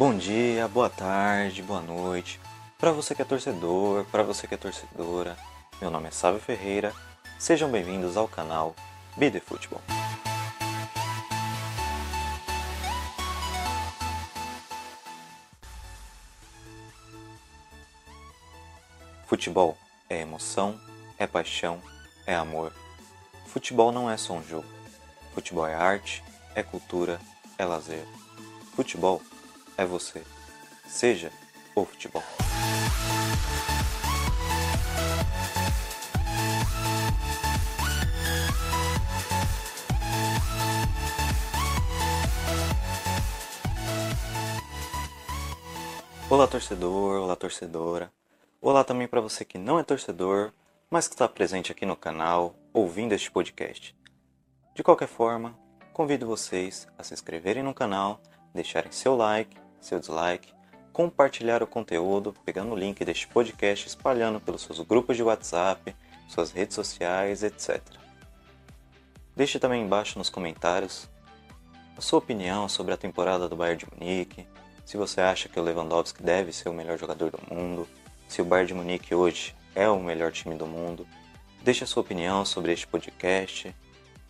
Bom dia, boa tarde, boa noite. Para você que é torcedor, para você que é torcedora, meu nome é Sávio Ferreira. Sejam bem-vindos ao canal Be The Futebol. Futebol é emoção, é paixão, é amor. Futebol não é só um jogo. Futebol é arte, é cultura, é lazer. Futebol é você. Seja o futebol. Olá torcedor, olá torcedora. Olá também para você que não é torcedor, mas que está presente aqui no canal, ouvindo este podcast. De qualquer forma, convido vocês a se inscreverem no canal, deixarem seu like, seu dislike, compartilhar o conteúdo, pegando o link deste podcast, espalhando pelos seus grupos de WhatsApp, suas redes sociais, etc. Deixe também embaixo nos comentários a sua opinião sobre a temporada do Bayern de Munique, se você acha que o Lewandowski deve ser o melhor jogador do mundo, se o Bayern de Munique hoje é o melhor time do mundo. Deixe a sua opinião sobre este podcast,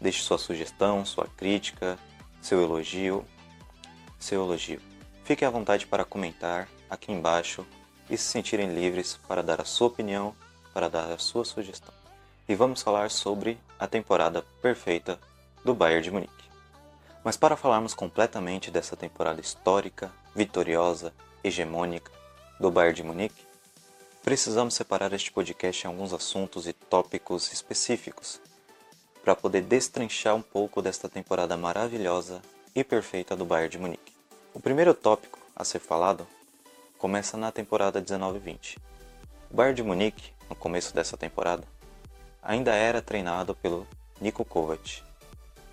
deixe sua sugestão, sua crítica, seu elogio, seu elogio. Fique à vontade para comentar aqui embaixo e se sentirem livres para dar a sua opinião, para dar a sua sugestão. E vamos falar sobre a temporada perfeita do Bayern de Munique. Mas para falarmos completamente dessa temporada histórica, vitoriosa, hegemônica do Bayern de Munique, precisamos separar este podcast em alguns assuntos e tópicos específicos para poder destrinchar um pouco desta temporada maravilhosa e perfeita do Bayern de Munique. O primeiro tópico a ser falado começa na temporada 19-20. O Bayern de Munique, no começo dessa temporada, ainda era treinado pelo Niko Kovac.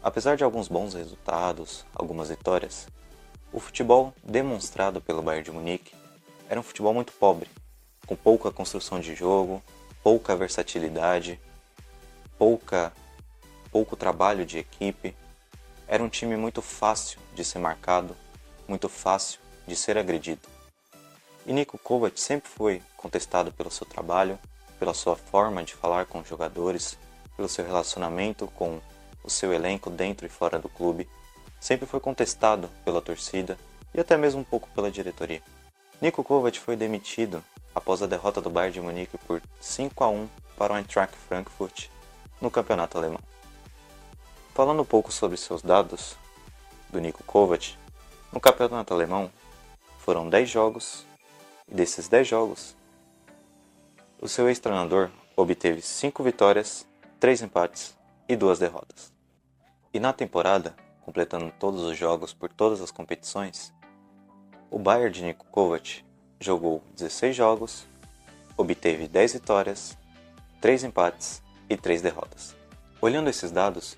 Apesar de alguns bons resultados, algumas vitórias, o futebol demonstrado pelo Bayern de Munique era um futebol muito pobre, com pouca construção de jogo, pouca versatilidade, pouca pouco trabalho de equipe. Era um time muito fácil de ser marcado, muito fácil de ser agredido. E Niko Kovac sempre foi contestado pelo seu trabalho, pela sua forma de falar com os jogadores, pelo seu relacionamento com o seu elenco dentro e fora do clube. Sempre foi contestado pela torcida e até mesmo um pouco pela diretoria. Niko Kovac foi demitido após a derrota do Bayern de Munique por 5 a 1 para o Eintracht Frankfurt no campeonato alemão. Falando um pouco sobre seus dados do Niko Kovac, no campeonato alemão foram 10 jogos e desses 10 jogos o seu ex-treinador obteve 5 vitórias, 3 empates e 2 derrotas. E na temporada, completando todos os jogos por todas as competições, o Bayern de Niko Kovac jogou 16 jogos, obteve 10 vitórias, 3 empates e 3 derrotas. Olhando esses dados,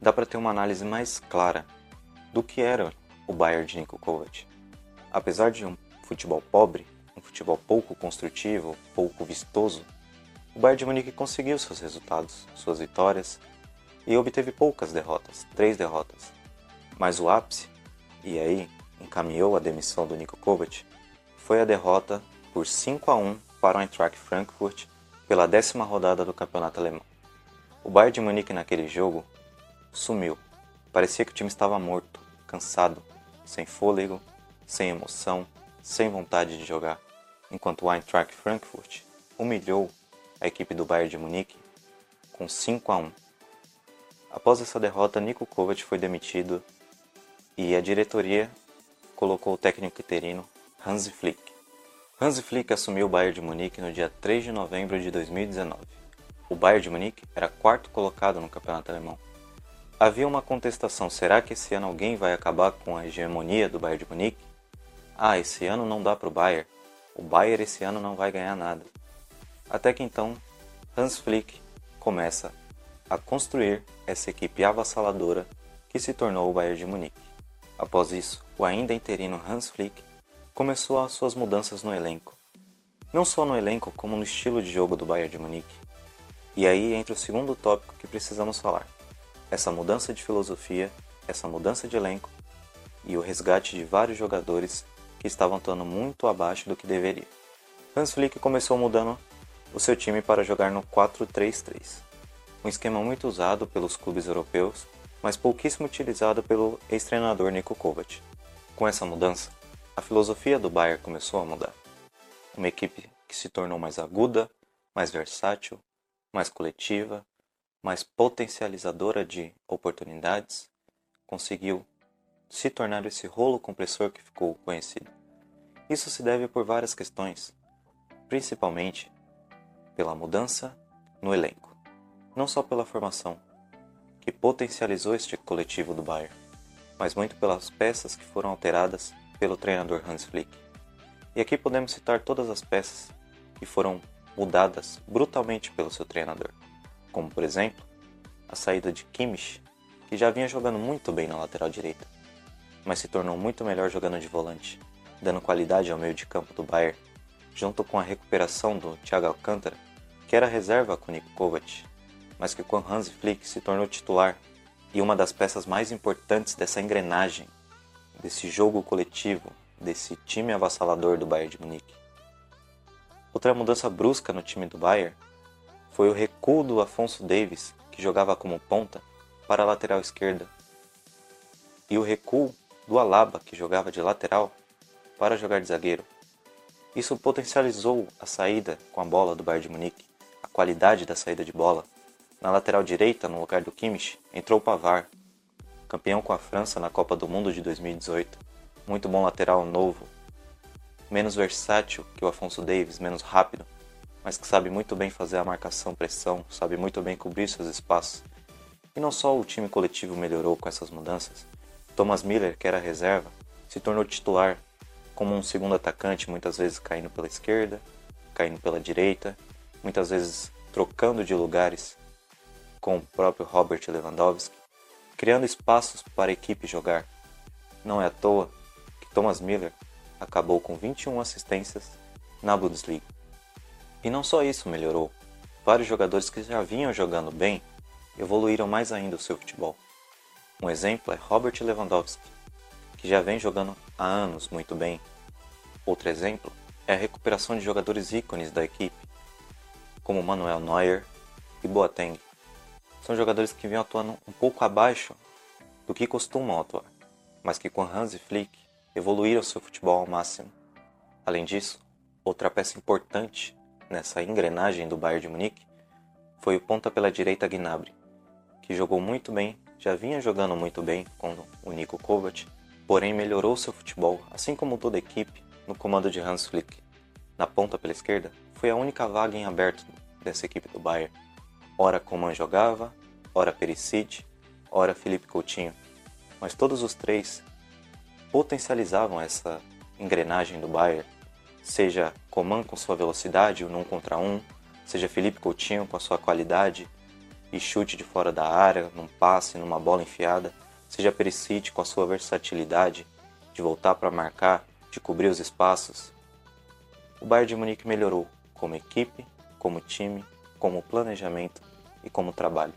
dá para ter uma análise mais clara do que era o Bayern de Niko Kovac. Apesar de um futebol pobre, um futebol pouco construtivo, pouco vistoso, o Bayern de Munique conseguiu seus resultados, suas vitórias e obteve poucas derrotas, três derrotas. Mas o ápice, e aí encaminhou a demissão do Niko Kovac, foi a derrota por 5 a 1 para o Eintracht Frankfurt pela décima rodada do campeonato alemão. O Bayern de Munique naquele jogo sumiu. Parecia que o time estava morto, cansado, sem fôlego, sem emoção, sem vontade de jogar, enquanto o Eintracht Frankfurt humilhou a equipe do Bayern de Munique com 5 a 1. Após essa derrota, Niko Kovac foi demitido e a diretoria colocou o técnico interino Hans Flick. Hans Flick assumiu o Bayern de Munique no dia 3 de novembro de 2019. O Bayern de Munique era quarto colocado no campeonato alemão. Havia uma contestação: será que esse ano alguém vai acabar com a hegemonia do Bayern de Munique? Ah, esse ano não dá para o Bayern. O Bayern esse ano não vai ganhar nada. Até que então, Hans Flick começa a construir essa equipe avassaladora que se tornou o Bayern de Munique. Após isso, o ainda interino Hans Flick começou as suas mudanças no elenco. Não só no elenco, como no estilo de jogo do Bayern de Munique. E aí entra o segundo tópico que precisamos falar. Essa mudança de filosofia, essa mudança de elenco e o resgate de vários jogadores que estavam atuando muito abaixo do que deveria. Hans Flick começou mudando o seu time para jogar no 4-3-3, um esquema muito usado pelos clubes europeus, mas pouquíssimo utilizado pelo ex-treinador Niko Kovac. Com essa mudança, a filosofia do Bayern começou a mudar. Uma equipe que se tornou mais aguda, mais versátil, mais coletiva, mais potencializadora de oportunidades, conseguiu se tornar esse rolo compressor que ficou conhecido. Isso se deve por várias questões, principalmente pela mudança no elenco, não só pela formação, que potencializou este coletivo do Bayern, mas muito pelas peças que foram alteradas pelo treinador Hans Flick. E aqui podemos citar todas as peças que foram mudadas brutalmente pelo seu treinador, como por exemplo, a saída de Kimmich, que já vinha jogando muito bem na lateral direita, mas se tornou muito melhor jogando de volante, dando qualidade ao meio de campo do Bayern, junto com a recuperação do Thiago Alcântara, que era reserva com Niko Kovac, mas que com Hans Flick se tornou titular e uma das peças mais importantes dessa engrenagem, desse jogo coletivo, desse time avassalador do Bayern de Munique. Outra mudança brusca no time do Bayern foi o recuo do Afonso Davis, que jogava como ponta, para a lateral esquerda, e o recuo do Alaba, que jogava de lateral, para jogar de zagueiro. Isso potencializou a saída com a bola do Bayern de Munique, a qualidade da saída de bola. Na lateral direita, no lugar do Kimmich, entrou o Pavard, campeão com a França na Copa do Mundo de 2018. Muito bom lateral novo, menos versátil que o Afonso Davis, menos rápido, mas que sabe muito bem fazer a marcação-pressão, sabe muito bem cobrir seus espaços. E não só o time coletivo melhorou com essas mudanças, Thomas Miller, que era reserva, se tornou titular como um segundo atacante, muitas vezes caindo pela esquerda, caindo pela direita, muitas vezes trocando de lugares com o próprio Robert Lewandowski, criando espaços para a equipe jogar. Não é à toa que Thomas Miller acabou com 21 assistências na Bundesliga. E não só isso melhorou, vários jogadores que já vinham jogando bem evoluíram mais ainda o seu futebol. Um exemplo é Robert Lewandowski, que já vem jogando há anos muito bem. Outro exemplo é a recuperação de jogadores ícones da equipe, como Manuel Neuer e Boateng. São jogadores que vinham atuando um pouco abaixo do que costumam atuar, mas que com Hans Flick evoluíram seu futebol ao máximo. Além disso, outra peça importante nessa engrenagem do Bayern de Munique foi o ponta pela direita Gnabry, que jogou muito bem, já vinha jogando muito bem com o Nico Kovac, porém melhorou seu futebol, assim como toda a equipe, no comando de Hans Flick. Na ponta pela esquerda, foi a única vaga em aberto dessa equipe do Bayern. Ora Coman jogava, ora Perisic, ora Felipe Coutinho, mas todos os três potencializavam essa engrenagem do Bayern, seja Coman com sua velocidade, o um contra um, seja Felipe Coutinho com a sua qualidade e chute de fora da área, num passe, numa bola enfiada, seja Perisic com a sua versatilidade de voltar para marcar, de cobrir os espaços. O Bayern de Munique melhorou como equipe, como time, como planejamento e como trabalho.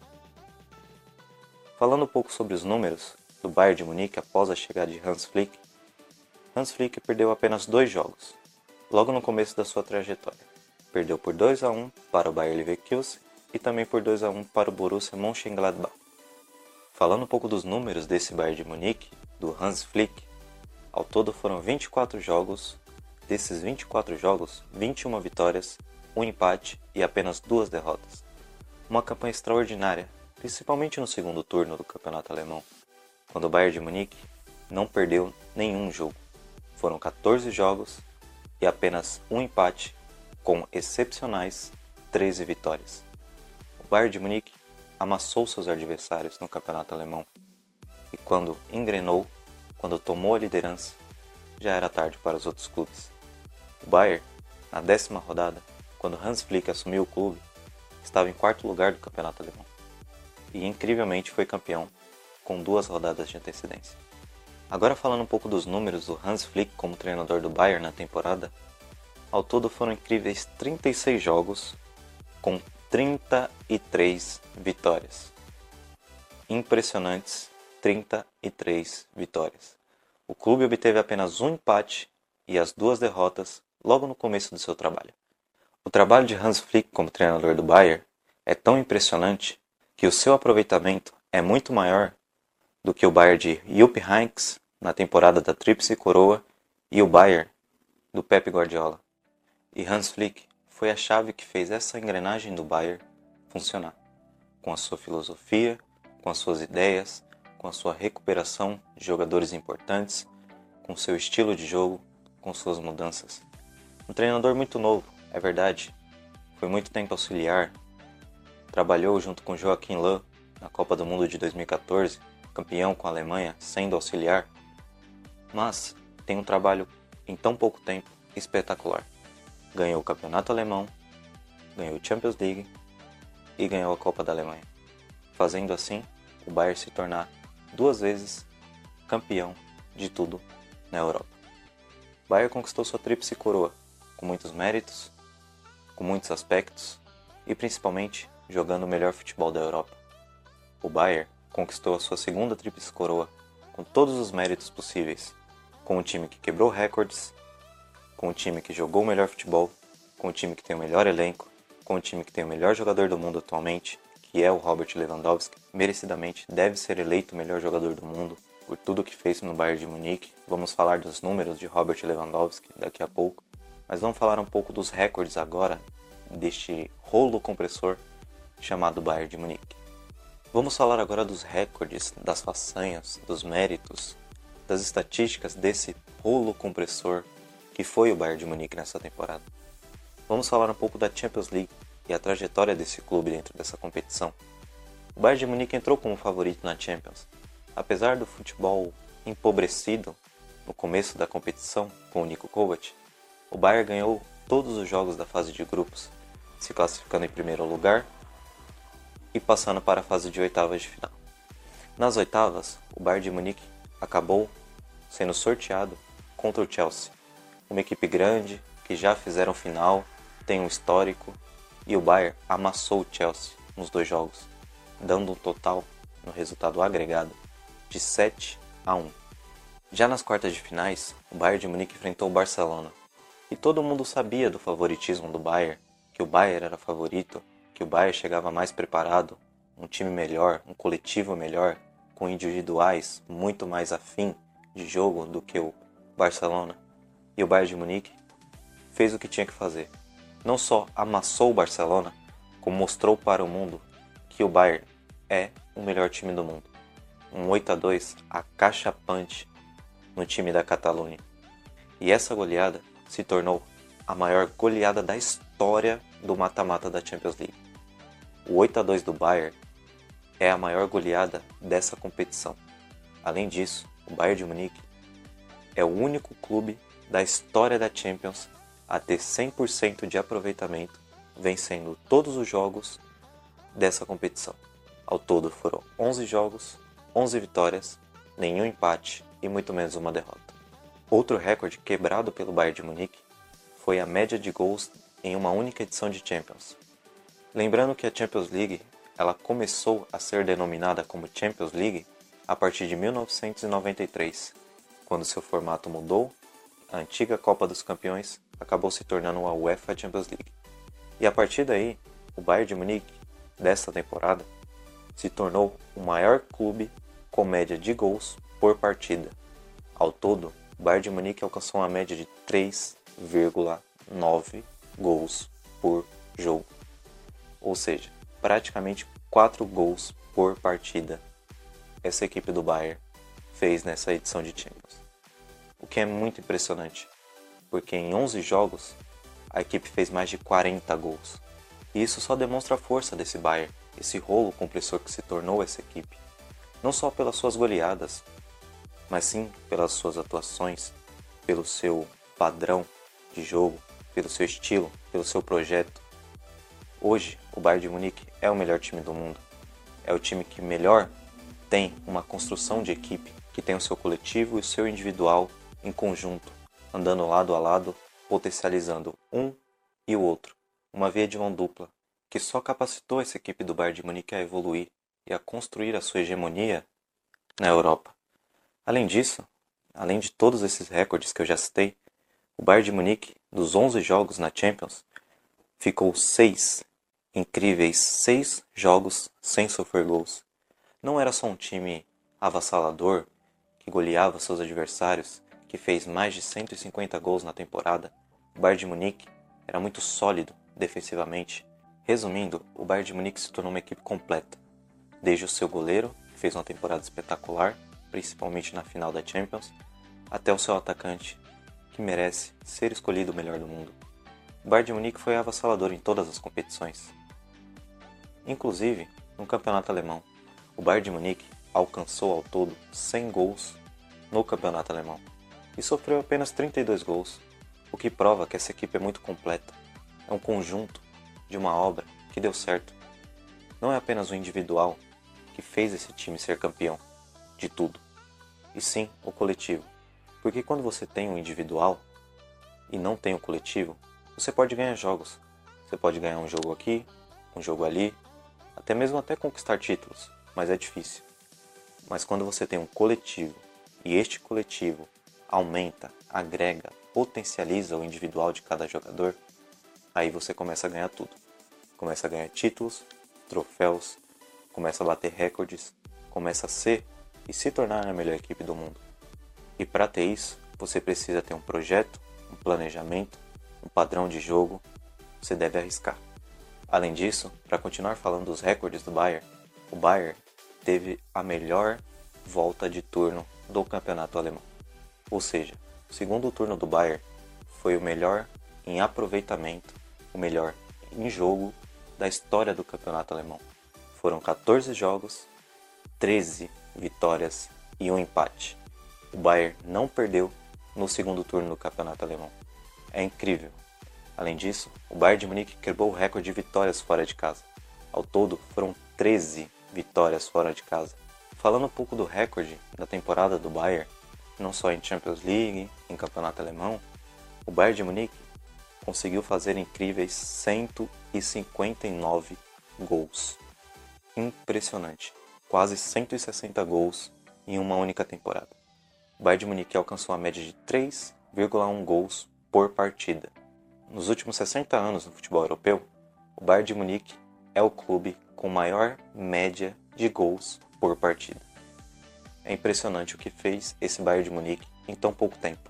Falando um pouco sobre os números, do Bayern de Munique após a chegada de Hans Flick, Hans Flick perdeu apenas dois jogos, logo no começo da sua trajetória. Perdeu por 2 a 1 para o Bayer Leverkusen e também por 2 a 1 para o Borussia Mönchengladbach. Falando um pouco dos números desse Bayern de Munique, do Hans Flick, ao todo foram 24 jogos, desses 24 jogos, 21 vitórias, um empate e apenas duas derrotas. Uma campanha extraordinária, principalmente no segundo turno do campeonato alemão quando o Bayern de Munique não perdeu nenhum jogo. Foram 14 jogos e apenas um empate, com excepcionais 13 vitórias. O Bayern de Munique amassou seus adversários no campeonato alemão e quando engrenou, quando tomou a liderança, já era tarde para os outros clubes. O Bayern, na décima rodada, quando Hans Flick assumiu o clube, estava em quarto lugar do campeonato alemão e incrivelmente foi campeão com duas rodadas de antecedência. Agora falando um pouco dos números do Hans Flick como treinador do Bayern na temporada, ao todo foram incríveis 36 jogos com 33 vitórias. Impressionantes 33 vitórias. O clube obteve apenas um empate e as duas derrotas logo no começo do seu trabalho. O trabalho de Hans Flick como treinador do Bayern é tão impressionante que o seu aproveitamento é muito maior do que o Bayern de Jupp Heynckes na temporada da Tríplice Coroa e o Bayern do Pep Guardiola. E Hans Flick foi a chave que fez essa engrenagem do Bayern funcionar, com a sua filosofia, com as suas ideias, com a sua recuperação de jogadores importantes, com seu estilo de jogo, com suas mudanças. Um treinador muito novo, é verdade. Foi muito tempo auxiliar. Trabalhou junto com Joaquim Löw na Copa do Mundo de 2014, campeão com a Alemanha, sendo auxiliar. Mas tem um trabalho em tão pouco tempo espetacular. Ganhou o Campeonato Alemão, ganhou o Champions League e ganhou a Copa da Alemanha, fazendo assim o Bayern se tornar duas vezes campeão de tudo na Europa. Bayern conquistou sua tríplice coroa, com muitos méritos, com muitos aspectos e principalmente jogando o melhor futebol da Europa. O Bayern conquistou a sua segunda tríplice coroa com todos os méritos possíveis, com um time que quebrou recordes, com um time que jogou o melhor futebol, com um time que tem o melhor elenco, com um time que tem o melhor jogador do mundo atualmente, que é o Robert Lewandowski, merecidamente deve ser eleito o melhor jogador do mundo, por tudo que fez no Bayern de Munique. Vamos falar dos números de Robert Lewandowski daqui a pouco, mas vamos falar um pouco dos recordes agora deste rolo compressor chamado Bayern de Munique. Vamos falar agora dos recordes, das façanhas, dos méritos, das estatísticas desse rolo compressor que foi o Bayern de Munique nessa temporada. Vamos falar um pouco da Champions League e a trajetória desse clube dentro dessa competição. O Bayern de Munique entrou como favorito na Champions, Apesar do futebol empobrecido no começo da competição com o Nico Kovac, o Bayern ganhou todos os jogos da fase de grupos, se classificando em primeiro lugar e passando para a fase de oitavas de final. Nas oitavas, o Bayern de Munique acabou sendo sorteado contra o Chelsea, uma equipe grande que já fizeram final, tem um histórico, e o Bayern amassou o Chelsea nos dois jogos, dando um total no resultado agregado de 7 a 1. Já nas quartas de finais, o Bayern de Munique enfrentou o Barcelona. E todo mundo sabia do favoritismo do Bayern, que o Bayern era favorito, que o Bayern chegava mais preparado, um time melhor, um coletivo melhor, com individuais muito mais afim de jogo do que o Barcelona. E o Bayern de Munique fez o que tinha que fazer. Não só amassou o Barcelona, como mostrou para o mundo que o Bayern é o melhor time do mundo um 8 a 2 acachapante no time da Catalunha. E essa goleada se tornou a maior goleada da história do mata-mata da Champions League. O 8 a 2 do Bayern é a maior goleada dessa competição. Além disso, o Bayern de Munique é o único clube da história da Champions a ter 100% de aproveitamento, vencendo todos os jogos dessa competição. Ao todo foram 11 jogos 11 vitórias, nenhum empate e muito menos uma derrota. Outro recorde quebrado pelo Bayern de Munique foi a média de gols em uma única edição de Champions. Lembrando que a Champions League ela começou a ser denominada como Champions League a partir de 1993, quando seu formato mudou, a antiga Copa dos Campeões acabou se tornando a UEFA Champions League. E a partir daí, o Bayern de Munique, desta temporada, se tornou o maior clube com média de gols por partida. Ao todo, o Bayern de Munique alcançou uma média de 3,9 gols por jogo. Ou seja, praticamente 4 gols por partida essa equipe do Bayern fez nessa edição de Champions. O que é muito impressionante, porque em 11 jogos a equipe fez mais de 40 gols. E isso só demonstra a força desse Bayern, esse rolo compressor que se tornou essa equipe não só pelas suas goleadas, mas sim pelas suas atuações, pelo seu padrão de jogo, pelo seu estilo, pelo seu projeto. Hoje, o Bayern de Munique é o melhor time do mundo. É o time que melhor tem uma construção de equipe, que tem o seu coletivo e o seu individual em conjunto, andando lado a lado, potencializando um e o outro. Uma via de mão dupla, que só capacitou essa equipe do Bayern de Munique a evoluir e a construir a sua hegemonia na Europa. Além disso, além de todos esses recordes que eu já citei, O Bayern de Munique, dos 11 jogos na Champions, ficou 6, incríveis 6 jogos sem sofrer gols. Não era só um time avassalador que goleava seus adversários, que fez mais de 150 gols na temporada. O Bayern de Munique era muito sólido defensivamente. Resumindo, o Bayern de Munique se tornou uma equipe completa, desde o seu goleiro, que fez uma temporada espetacular, principalmente na final da Champions, até o seu atacante, que merece ser escolhido o melhor do mundo. O Bayern de Munique foi avassalador em todas as competições. Inclusive, no campeonato alemão, o Bayern de Munique alcançou ao todo 100 gols no campeonato alemão e sofreu apenas 32 gols, o que prova que essa equipe é muito completa. É um conjunto de uma obra que deu certo. Não é apenas o individual que fez esse time ser campeão de tudo, e sim o coletivo. Porque quando você tem um individual e não tem o coletivo, você pode ganhar jogos. Você pode ganhar um jogo aqui, um jogo ali, até mesmo até conquistar títulos, mas é difícil. Mas quando você tem um coletivo e este coletivo aumenta, agrega, potencializa o individual de cada jogador, aí você começa a ganhar tudo. Começa a ganhar títulos, troféus, começa a bater recordes, começa a ser e se tornar a melhor equipe do mundo. E para ter isso, você precisa ter um projeto, um planejamento, um padrão de jogo. Você deve arriscar. Além disso, para continuar falando dos recordes do Bayern, o Bayern teve a melhor volta de turno do campeonato alemão. Ou seja, o segundo turno do Bayern foi o melhor em aproveitamento, o melhor em jogo da história do campeonato alemão. Foram 14 jogos, 13 vitórias e um empate o Bayern não perdeu no segundo turno do campeonato alemão. É incrível. Além disso, o Bayern de Munique quebrou o recorde de vitórias fora de casa. Ao todo, foram 13 vitórias fora de casa. Falando um pouco do recorde da temporada do Bayern, não só em Champions League, em campeonato alemão, o Bayern de Munique conseguiu fazer incríveis 159 gols. Impressionante. Quase 160 gols em uma única temporada o Bayern de Munique alcançou a média de 3,1 gols por partida. Nos últimos 60 anos no futebol europeu, o Bayern de Munique é o clube com maior média de gols por partida. É impressionante o que fez esse Bayern de Munique em tão pouco tempo.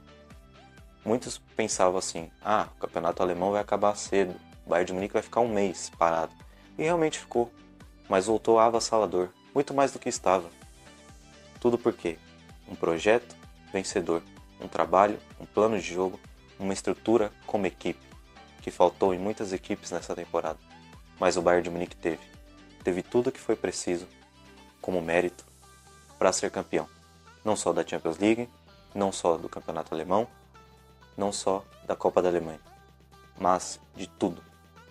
Muitos pensavam assim: ah, o campeonato alemão vai acabar cedo, o Bayern de Munique vai ficar um mês parado. E realmente ficou, mas voltou avassalador, muito mais do que estava. Tudo por quê? um projeto vencedor, um trabalho, um plano de jogo, uma estrutura como equipe, que faltou em muitas equipes nessa temporada. Mas o Bayern de Munique teve. Teve tudo o que foi preciso como mérito para ser campeão. Não só da Champions League, não só do Campeonato Alemão, não só da Copa da Alemanha, mas de tudo.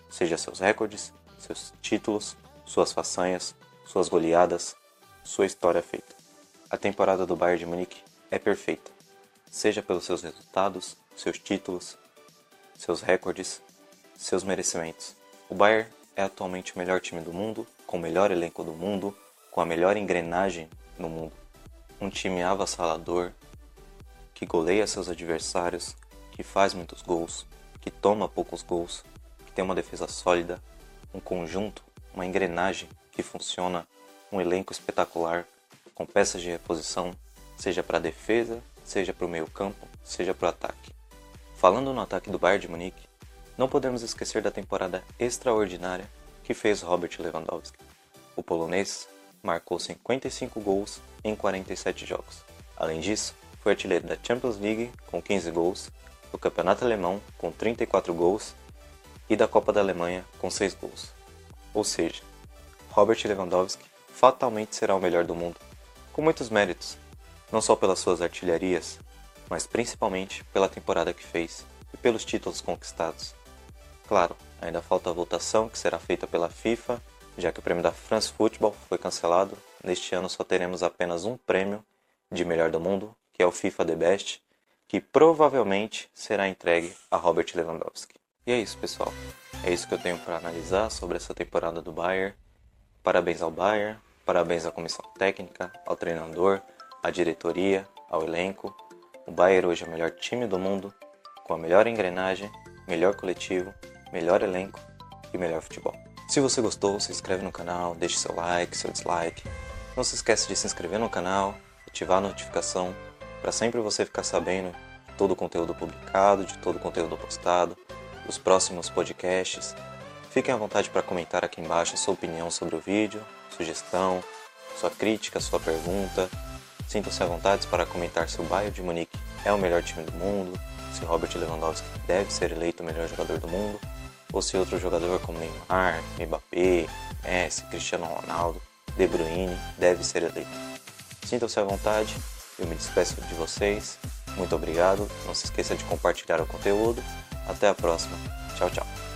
Seja seus recordes, seus títulos, suas façanhas, suas goleadas, sua história feita. A temporada do Bayern de Munique é perfeita, seja pelos seus resultados, seus títulos, seus recordes, seus merecimentos. O Bayern é atualmente o melhor time do mundo, com o melhor elenco do mundo, com a melhor engrenagem no mundo. Um time avassalador, que goleia seus adversários, que faz muitos gols, que toma poucos gols, que tem uma defesa sólida, um conjunto, uma engrenagem que funciona, um elenco espetacular com peças de reposição, seja para a defesa, seja para o meio campo, seja para o ataque. Falando no ataque do Bayern de Munique, não podemos esquecer da temporada extraordinária que fez Robert Lewandowski. O polonês marcou 55 gols em 47 jogos. Além disso, foi artilheiro da Champions League com 15 gols, do Campeonato Alemão com 34 gols e da Copa da Alemanha com 6 gols. Ou seja, Robert Lewandowski fatalmente será o melhor do mundo com muitos méritos, não só pelas suas artilharias, mas principalmente pela temporada que fez e pelos títulos conquistados. Claro, ainda falta a votação que será feita pela FIFA, já que o prêmio da France Football foi cancelado. Neste ano só teremos apenas um prêmio de melhor do mundo, que é o FIFA The Best, que provavelmente será entregue a Robert Lewandowski. E é isso, pessoal. É isso que eu tenho para analisar sobre essa temporada do Bayern. Parabéns ao Bayern, Parabéns à comissão técnica, ao treinador, à diretoria, ao elenco. O Bayern hoje é o melhor time do mundo com a melhor engrenagem, melhor coletivo, melhor elenco e melhor futebol. Se você gostou, se inscreve no canal, deixe seu like, seu dislike. Não se esqueça de se inscrever no canal, ativar a notificação para sempre você ficar sabendo de todo o conteúdo publicado, de todo o conteúdo postado, dos próximos podcasts. Fiquem à vontade para comentar aqui embaixo sua opinião sobre o vídeo, sugestão, sua crítica, sua pergunta. Sintam-se à vontade para comentar se o Bayern de Munique é o melhor time do mundo, se Robert Lewandowski deve ser eleito o melhor jogador do mundo, ou se outro jogador como Neymar, Mbappé, Messi, Cristiano Ronaldo, De Bruyne deve ser eleito. Sintam-se à vontade, eu me despeço de vocês. Muito obrigado, não se esqueça de compartilhar o conteúdo. Até a próxima. Tchau, tchau.